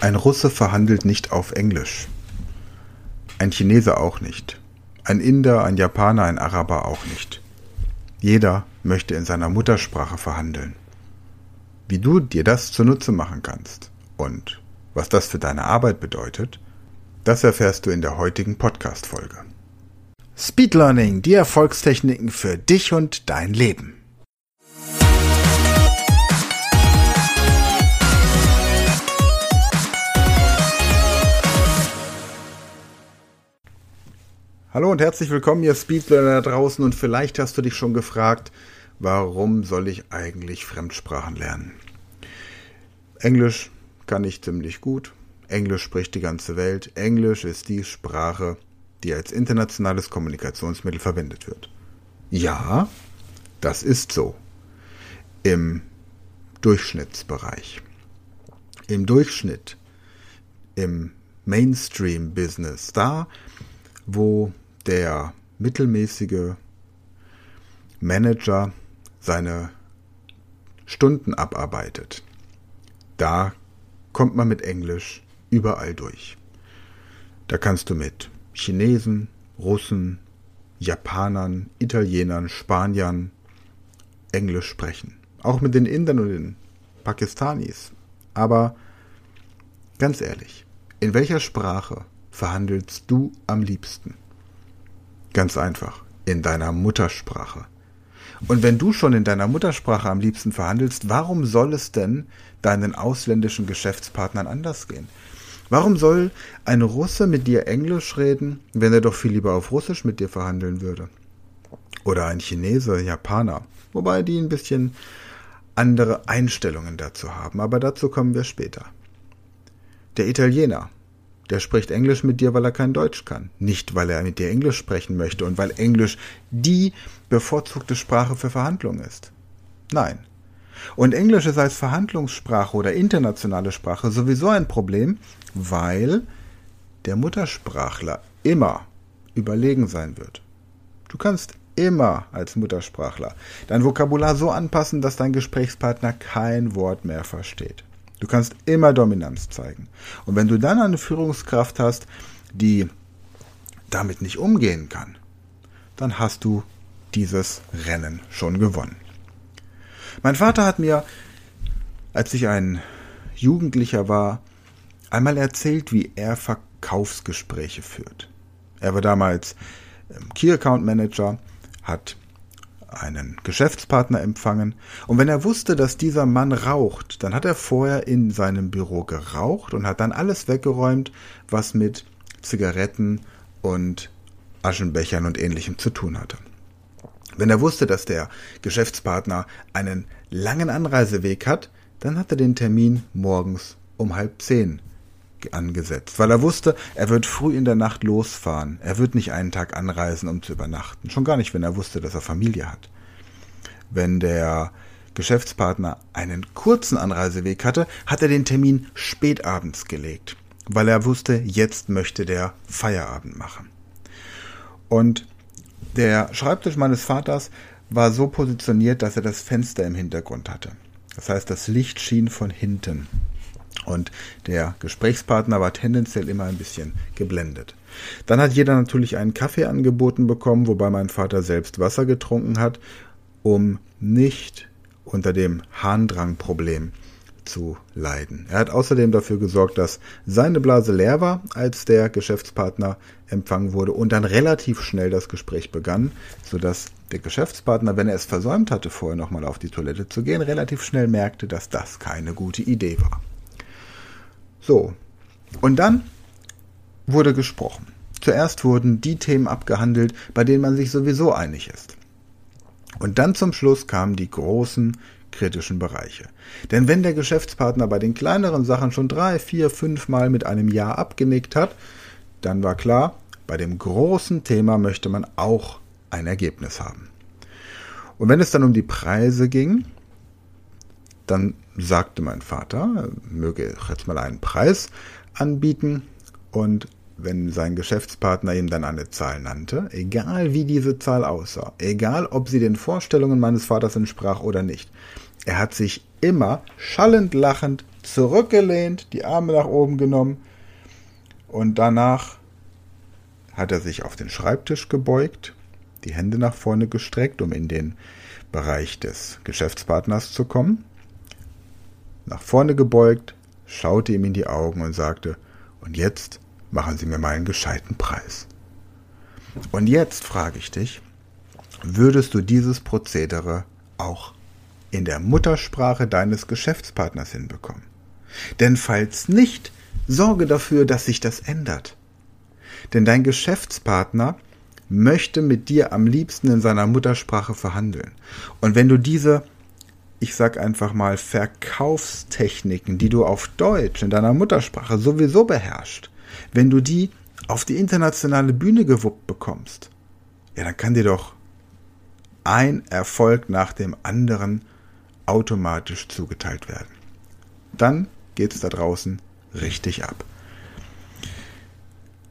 Ein Russe verhandelt nicht auf Englisch. Ein Chinese auch nicht. Ein Inder, ein Japaner, ein Araber auch nicht. Jeder möchte in seiner Muttersprache verhandeln. Wie du dir das zunutze machen kannst und was das für deine Arbeit bedeutet, das erfährst du in der heutigen Podcast-Folge. Speed Learning, die Erfolgstechniken für dich und dein Leben. Hallo und herzlich willkommen, ihr Speedlearner da draußen. Und vielleicht hast du dich schon gefragt, warum soll ich eigentlich Fremdsprachen lernen? Englisch kann ich ziemlich gut. Englisch spricht die ganze Welt. Englisch ist die Sprache, die als internationales Kommunikationsmittel verwendet wird. Ja, das ist so. Im Durchschnittsbereich. Im Durchschnitt, im Mainstream-Business, da, wo der mittelmäßige Manager seine Stunden abarbeitet, da kommt man mit Englisch überall durch. Da kannst du mit Chinesen, Russen, Japanern, Italienern, Spaniern Englisch sprechen. Auch mit den Indern und den Pakistanis. Aber ganz ehrlich, in welcher Sprache verhandelst du am liebsten? Ganz einfach, in deiner Muttersprache. Und wenn du schon in deiner Muttersprache am liebsten verhandelst, warum soll es denn deinen ausländischen Geschäftspartnern anders gehen? Warum soll ein Russe mit dir Englisch reden, wenn er doch viel lieber auf Russisch mit dir verhandeln würde? Oder ein Chinese, Japaner, wobei die ein bisschen andere Einstellungen dazu haben, aber dazu kommen wir später. Der Italiener, der spricht Englisch mit dir, weil er kein Deutsch kann. Nicht, weil er mit dir Englisch sprechen möchte und weil Englisch die bevorzugte Sprache für Verhandlungen ist. Nein. Und Englisch ist als Verhandlungssprache oder internationale Sprache sowieso ein Problem, weil der Muttersprachler immer überlegen sein wird. Du kannst immer als Muttersprachler dein Vokabular so anpassen, dass dein Gesprächspartner kein Wort mehr versteht. Du kannst immer Dominanz zeigen. Und wenn du dann eine Führungskraft hast, die damit nicht umgehen kann, dann hast du dieses Rennen schon gewonnen. Mein Vater hat mir, als ich ein Jugendlicher war, einmal erzählt, wie er Verkaufsgespräche führt. Er war damals ähm, Key Account Manager, hat einen Geschäftspartner empfangen, und wenn er wusste, dass dieser Mann raucht, dann hat er vorher in seinem Büro geraucht und hat dann alles weggeräumt, was mit Zigaretten und Aschenbechern und ähnlichem zu tun hatte. Wenn er wusste, dass der Geschäftspartner einen langen Anreiseweg hat, dann hat er den Termin morgens um halb zehn angesetzt, weil er wusste, er wird früh in der Nacht losfahren. Er wird nicht einen Tag anreisen, um zu übernachten. Schon gar nicht, wenn er wusste, dass er Familie hat. Wenn der Geschäftspartner einen kurzen Anreiseweg hatte, hat er den Termin spätabends gelegt, weil er wusste, jetzt möchte der Feierabend machen. Und der Schreibtisch meines Vaters war so positioniert, dass er das Fenster im Hintergrund hatte. Das heißt, das Licht schien von hinten. Und der Gesprächspartner war tendenziell immer ein bisschen geblendet. Dann hat jeder natürlich einen Kaffee angeboten bekommen, wobei mein Vater selbst Wasser getrunken hat, um nicht unter dem Harndrangproblem zu leiden. Er hat außerdem dafür gesorgt, dass seine Blase leer war, als der Geschäftspartner empfangen wurde und dann relativ schnell das Gespräch begann, sodass der Geschäftspartner, wenn er es versäumt hatte, vorher nochmal auf die Toilette zu gehen, relativ schnell merkte, dass das keine gute Idee war. So. Und dann wurde gesprochen. Zuerst wurden die Themen abgehandelt, bei denen man sich sowieso einig ist. Und dann zum Schluss kamen die großen kritischen Bereiche. Denn wenn der Geschäftspartner bei den kleineren Sachen schon drei, vier, fünf Mal mit einem Ja abgenickt hat, dann war klar, bei dem großen Thema möchte man auch ein Ergebnis haben. Und wenn es dann um die Preise ging, dann sagte mein Vater, er möge jetzt mal einen Preis anbieten. Und wenn sein Geschäftspartner ihm dann eine Zahl nannte, egal wie diese Zahl aussah, egal ob sie den Vorstellungen meines Vaters entsprach oder nicht, er hat sich immer schallend lachend zurückgelehnt, die Arme nach oben genommen und danach hat er sich auf den Schreibtisch gebeugt, die Hände nach vorne gestreckt, um in den Bereich des Geschäftspartners zu kommen, nach vorne gebeugt, schaute ihm in die Augen und sagte, und jetzt machen Sie mir mal einen gescheiten Preis. Und jetzt frage ich dich, würdest du dieses Prozedere auch in der Muttersprache deines Geschäftspartners hinbekommen? Denn falls nicht, sorge dafür, dass sich das ändert. Denn dein Geschäftspartner möchte mit dir am liebsten in seiner Muttersprache verhandeln. Und wenn du diese, ich sag einfach mal, Verkaufstechniken, die du auf Deutsch in deiner Muttersprache sowieso beherrschst, wenn du die auf die internationale Bühne gewuppt bekommst, ja, dann kann dir doch ein Erfolg nach dem anderen automatisch zugeteilt werden. Dann geht's da draußen richtig ab.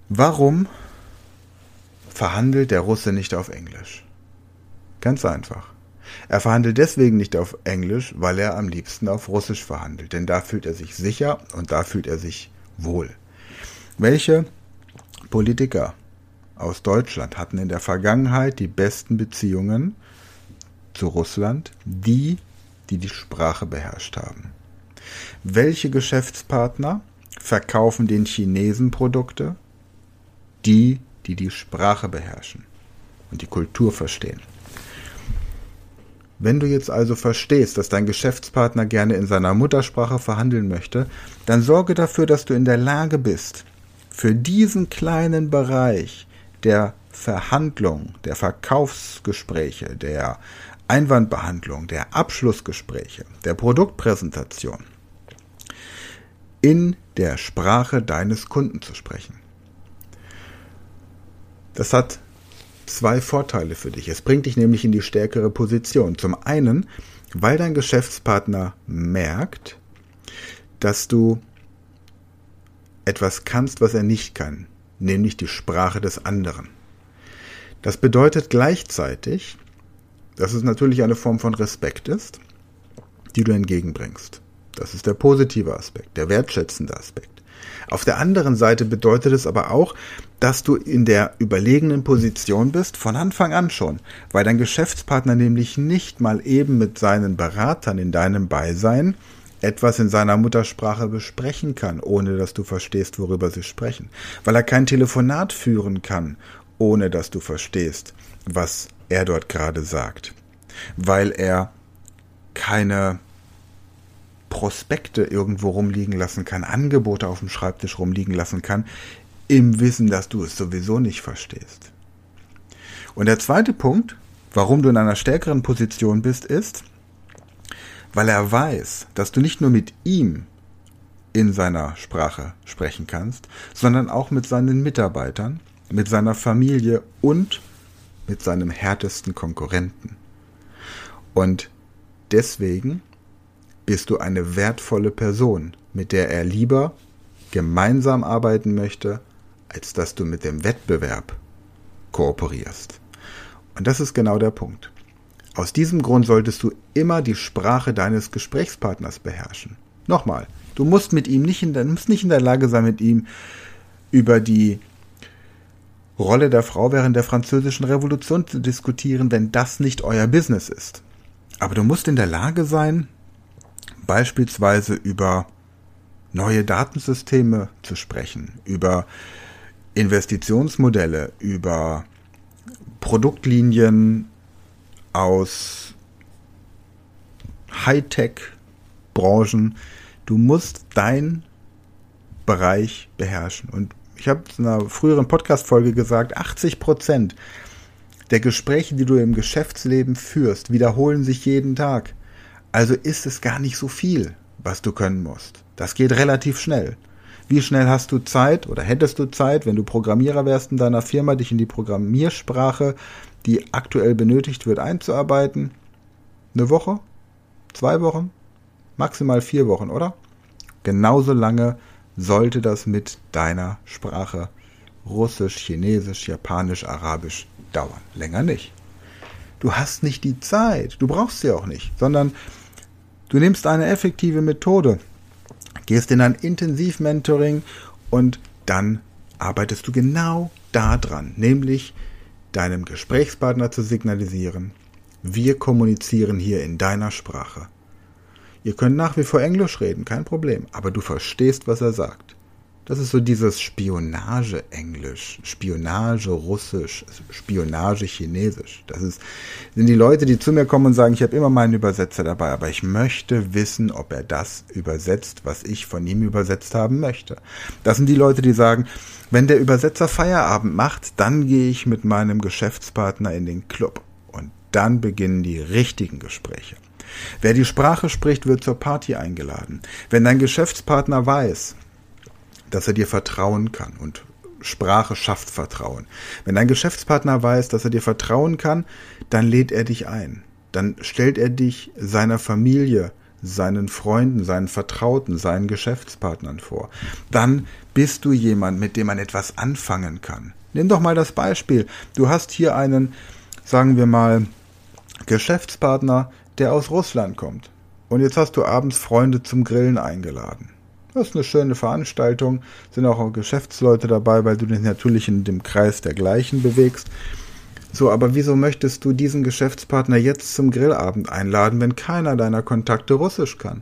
Warum verhandelt der Russe nicht auf Englisch? Ganz einfach. Er verhandelt deswegen nicht auf Englisch, weil er am liebsten auf Russisch verhandelt, denn da fühlt er sich sicher und da fühlt er sich wohl. Welche Politiker aus Deutschland hatten in der Vergangenheit die besten Beziehungen zu Russland? Die, die die Sprache beherrscht haben. Welche Geschäftspartner verkaufen den Chinesen Produkte? Die, die die Sprache beherrschen und die Kultur verstehen. Wenn du jetzt also verstehst, dass dein Geschäftspartner gerne in seiner Muttersprache verhandeln möchte, dann sorge dafür, dass du in der Lage bist, für diesen kleinen Bereich der Verhandlung, der Verkaufsgespräche, der Einwandbehandlung, der Abschlussgespräche, der Produktpräsentation in der Sprache deines Kunden zu sprechen. Das hat zwei Vorteile für dich. Es bringt dich nämlich in die stärkere Position. Zum einen, weil dein Geschäftspartner merkt, dass du etwas kannst, was er nicht kann, nämlich die Sprache des anderen. Das bedeutet gleichzeitig, dass es natürlich eine Form von Respekt ist, die du entgegenbringst. Das ist der positive Aspekt, der wertschätzende Aspekt. Auf der anderen Seite bedeutet es aber auch, dass du in der überlegenen Position bist, von Anfang an schon, weil dein Geschäftspartner nämlich nicht mal eben mit seinen Beratern in deinem Beisein etwas in seiner Muttersprache besprechen kann, ohne dass du verstehst, worüber sie sprechen, weil er kein Telefonat führen kann, ohne dass du verstehst, was er dort gerade sagt, weil er keine Prospekte irgendwo rumliegen lassen kann, Angebote auf dem Schreibtisch rumliegen lassen kann, im Wissen, dass du es sowieso nicht verstehst. Und der zweite Punkt, warum du in einer stärkeren Position bist, ist, weil er weiß, dass du nicht nur mit ihm in seiner Sprache sprechen kannst, sondern auch mit seinen Mitarbeitern, mit seiner Familie und mit seinem härtesten Konkurrenten. Und deswegen bist du eine wertvolle Person, mit der er lieber gemeinsam arbeiten möchte, als dass du mit dem Wettbewerb kooperierst. Und das ist genau der Punkt. Aus diesem Grund solltest du immer die Sprache deines Gesprächspartners beherrschen. Nochmal, du musst mit ihm nicht in der, musst nicht in der Lage sein, mit ihm über die Rolle der Frau während der französischen Revolution zu diskutieren, wenn das nicht euer Business ist. Aber du musst in der Lage sein, beispielsweise über neue Datensysteme zu sprechen, über Investitionsmodelle, über Produktlinien aus Hightech-Branchen. Du musst dein Bereich beherrschen. Und ich habe in einer früheren Podcast-Folge gesagt, 80 Prozent der Gespräche, die du im Geschäftsleben führst, wiederholen sich jeden Tag. Also ist es gar nicht so viel, was du können musst. Das geht relativ schnell. Wie schnell hast du Zeit oder hättest du Zeit, wenn du Programmierer wärst in deiner Firma, dich in die Programmiersprache, die aktuell benötigt wird, einzuarbeiten? Eine Woche? Zwei Wochen? Maximal vier Wochen, oder? Genauso lange sollte das mit deiner Sprache Russisch, Chinesisch, Japanisch, Arabisch dauern. Länger nicht. Du hast nicht die Zeit, du brauchst sie auch nicht, sondern du nimmst eine effektive Methode, gehst in ein Intensivmentoring und dann arbeitest du genau daran, nämlich deinem Gesprächspartner zu signalisieren, wir kommunizieren hier in deiner Sprache. Ihr könnt nach wie vor Englisch reden, kein Problem, aber du verstehst, was er sagt. Das ist so dieses Spionage-Englisch, Spionage-Russisch, Spionage-Chinesisch. Das ist, sind die Leute, die zu mir kommen und sagen, ich habe immer meinen Übersetzer dabei, aber ich möchte wissen, ob er das übersetzt, was ich von ihm übersetzt haben möchte. Das sind die Leute, die sagen, wenn der Übersetzer Feierabend macht, dann gehe ich mit meinem Geschäftspartner in den Club. Und dann beginnen die richtigen Gespräche. Wer die Sprache spricht, wird zur Party eingeladen. Wenn dein Geschäftspartner weiß, dass er dir vertrauen kann und Sprache schafft Vertrauen. Wenn dein Geschäftspartner weiß, dass er dir vertrauen kann, dann lädt er dich ein. Dann stellt er dich seiner Familie, seinen Freunden, seinen Vertrauten, seinen Geschäftspartnern vor. Dann bist du jemand, mit dem man etwas anfangen kann. Nimm doch mal das Beispiel. Du hast hier einen, sagen wir mal, Geschäftspartner, der aus Russland kommt. Und jetzt hast du abends Freunde zum Grillen eingeladen. Das ist eine schöne Veranstaltung, sind auch Geschäftsleute dabei, weil du dich natürlich in dem Kreis der gleichen bewegst. So, aber wieso möchtest du diesen Geschäftspartner jetzt zum Grillabend einladen, wenn keiner deiner Kontakte Russisch kann?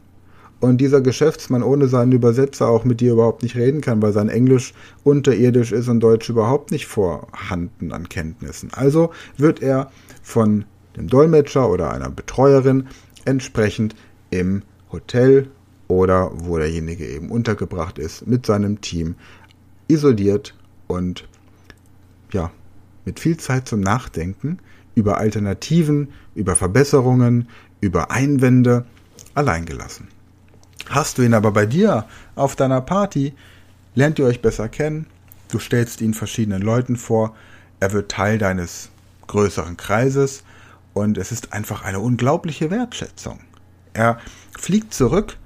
Und dieser Geschäftsmann ohne seinen Übersetzer auch mit dir überhaupt nicht reden kann, weil sein Englisch unterirdisch ist und Deutsch überhaupt nicht vorhanden an Kenntnissen. Also wird er von dem Dolmetscher oder einer Betreuerin entsprechend im Hotel oder wo derjenige eben untergebracht ist, mit seinem Team isoliert und ja, mit viel Zeit zum Nachdenken über Alternativen, über Verbesserungen, über Einwände allein gelassen. Hast du ihn aber bei dir auf deiner Party, lernt ihr euch besser kennen, du stellst ihn verschiedenen Leuten vor, er wird Teil deines größeren Kreises und es ist einfach eine unglaubliche Wertschätzung. Er fliegt zurück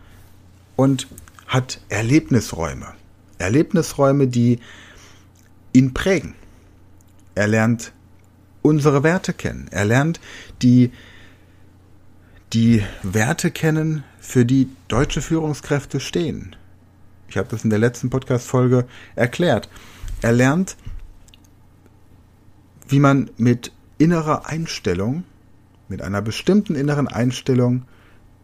und hat Erlebnisräume. Erlebnisräume, die ihn prägen. Er lernt unsere Werte kennen. Er lernt die, die Werte kennen, für die deutsche Führungskräfte stehen. Ich habe das in der letzten Podcast-Folge erklärt. Er lernt, wie man mit innerer Einstellung, mit einer bestimmten inneren Einstellung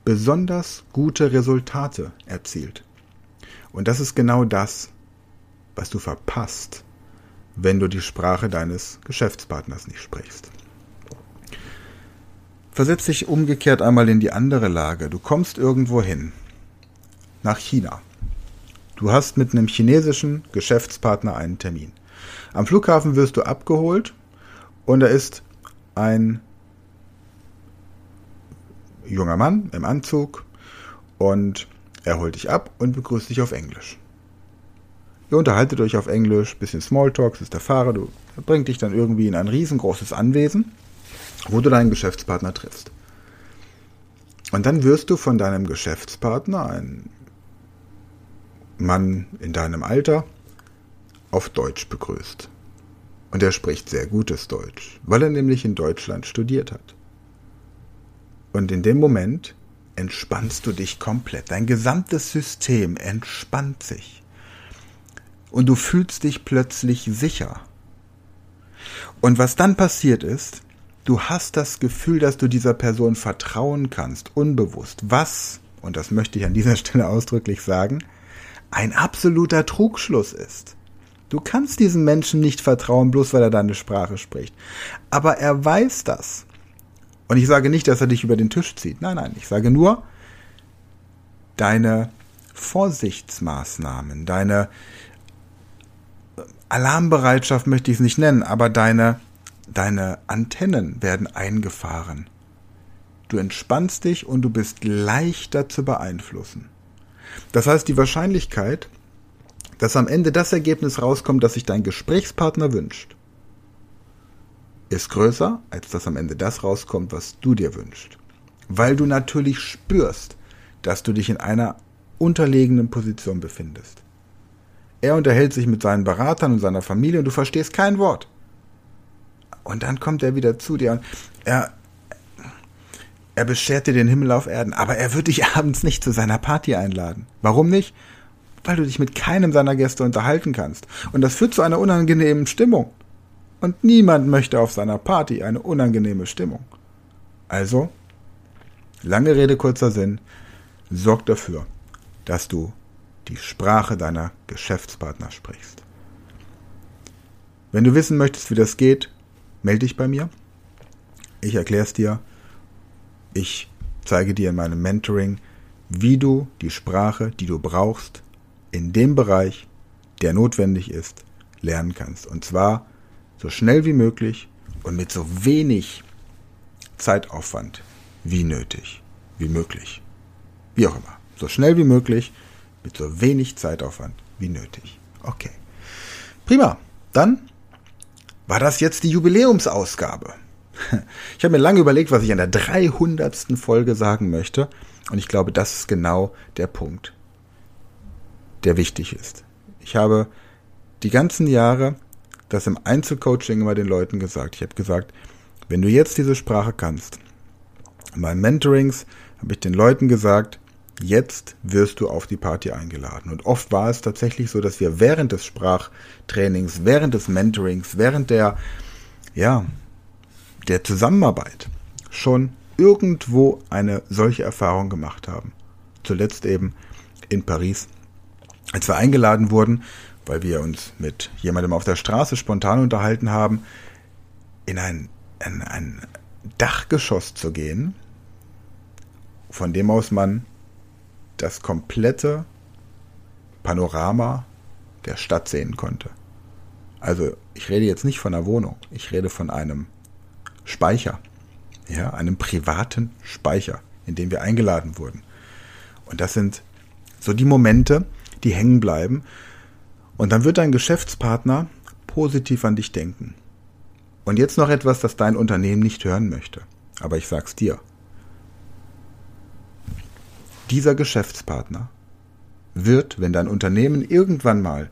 besonders gute Resultate erzielt. Und das ist genau das, was du verpasst, wenn du die Sprache deines Geschäftspartners nicht sprichst. Versetz dich umgekehrt einmal in die andere Lage. Du kommst irgendwo hin, nach China. Du hast mit einem chinesischen Geschäftspartner einen Termin. Am Flughafen wirst du abgeholt und da ist ein junger Mann im Anzug und er holt dich ab und begrüßt dich auf Englisch. Ihr unterhaltet euch auf Englisch, bisschen Smalltalk, ist der Fahrer, du bringt dich dann irgendwie in ein riesengroßes Anwesen, wo du deinen Geschäftspartner triffst. Und dann wirst du von deinem Geschäftspartner, ein Mann in deinem Alter, auf Deutsch begrüßt. Und er spricht sehr gutes Deutsch, weil er nämlich in Deutschland studiert hat. Und in dem Moment entspannst du dich komplett. Dein gesamtes System entspannt sich. Und du fühlst dich plötzlich sicher. Und was dann passiert ist, du hast das Gefühl, dass du dieser Person vertrauen kannst, unbewusst. Was, und das möchte ich an dieser Stelle ausdrücklich sagen, ein absoluter Trugschluss ist. Du kannst diesem Menschen nicht vertrauen, bloß weil er deine Sprache spricht. Aber er weiß das. Und ich sage nicht, dass er dich über den Tisch zieht. Nein, nein, ich sage nur, deine Vorsichtsmaßnahmen, deine Alarmbereitschaft möchte ich es nicht nennen, aber deine, deine Antennen werden eingefahren. Du entspannst dich und du bist leichter zu beeinflussen. Das heißt, die Wahrscheinlichkeit, dass am Ende das Ergebnis rauskommt, das sich dein Gesprächspartner wünscht, ist größer, als dass am Ende das rauskommt, was du dir wünschst. Weil du natürlich spürst, dass du dich in einer unterlegenen Position befindest. Er unterhält sich mit seinen Beratern und seiner Familie und du verstehst kein Wort. Und dann kommt er wieder zu dir und er, er beschert dir den Himmel auf Erden, aber er wird dich abends nicht zu seiner Party einladen. Warum nicht? Weil du dich mit keinem seiner Gäste unterhalten kannst. Und das führt zu einer unangenehmen Stimmung. Und niemand möchte auf seiner Party eine unangenehme Stimmung. Also, lange Rede, kurzer Sinn, sorg dafür, dass du die Sprache deiner Geschäftspartner sprichst. Wenn du wissen möchtest, wie das geht, melde dich bei mir. Ich erkläre es dir. Ich zeige dir in meinem Mentoring, wie du die Sprache, die du brauchst, in dem Bereich, der notwendig ist, lernen kannst. Und zwar so schnell wie möglich und mit so wenig Zeitaufwand wie nötig, wie möglich. Wie auch immer. So schnell wie möglich, mit so wenig Zeitaufwand wie nötig. Okay. Prima. Dann war das jetzt die Jubiläumsausgabe. Ich habe mir lange überlegt, was ich an der 300. Folge sagen möchte. Und ich glaube, das ist genau der Punkt, der wichtig ist. Ich habe die ganzen Jahre das im Einzelcoaching immer den Leuten gesagt. Ich habe gesagt, wenn du jetzt diese Sprache kannst, meinen Mentorings habe ich den Leuten gesagt, jetzt wirst du auf die Party eingeladen. Und oft war es tatsächlich so, dass wir während des Sprachtrainings, während des Mentorings, während der, ja, der Zusammenarbeit schon irgendwo eine solche Erfahrung gemacht haben. Zuletzt eben in Paris, als wir eingeladen wurden, weil wir uns mit jemandem auf der Straße spontan unterhalten haben, in ein, in ein Dachgeschoss zu gehen, von dem aus man das komplette Panorama der Stadt sehen konnte. Also ich rede jetzt nicht von einer Wohnung, ich rede von einem Speicher, ja, einem privaten Speicher, in dem wir eingeladen wurden. Und das sind so die Momente, die hängen bleiben. Und dann wird dein Geschäftspartner positiv an dich denken. Und jetzt noch etwas, das dein Unternehmen nicht hören möchte. Aber ich sag's dir. Dieser Geschäftspartner wird, wenn dein Unternehmen irgendwann mal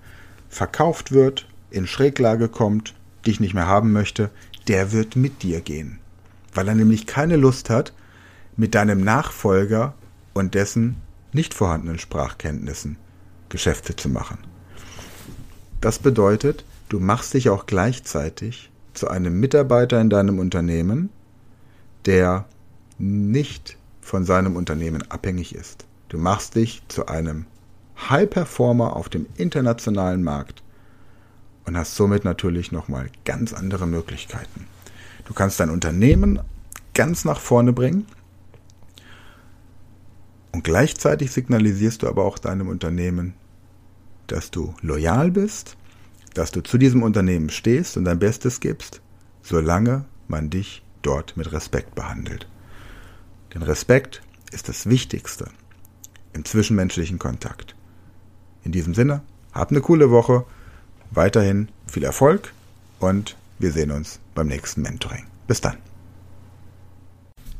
verkauft wird, in Schräglage kommt, dich nicht mehr haben möchte, der wird mit dir gehen. Weil er nämlich keine Lust hat, mit deinem Nachfolger und dessen nicht vorhandenen Sprachkenntnissen Geschäfte zu machen. Das bedeutet, du machst dich auch gleichzeitig zu einem Mitarbeiter in deinem Unternehmen, der nicht von seinem Unternehmen abhängig ist. Du machst dich zu einem High Performer auf dem internationalen Markt und hast somit natürlich nochmal ganz andere Möglichkeiten. Du kannst dein Unternehmen ganz nach vorne bringen und gleichzeitig signalisierst du aber auch deinem Unternehmen, dass du loyal bist, dass du zu diesem Unternehmen stehst und dein Bestes gibst, solange man dich dort mit Respekt behandelt. Denn Respekt ist das Wichtigste im zwischenmenschlichen Kontakt. In diesem Sinne, habt eine coole Woche, weiterhin viel Erfolg und wir sehen uns beim nächsten Mentoring. Bis dann.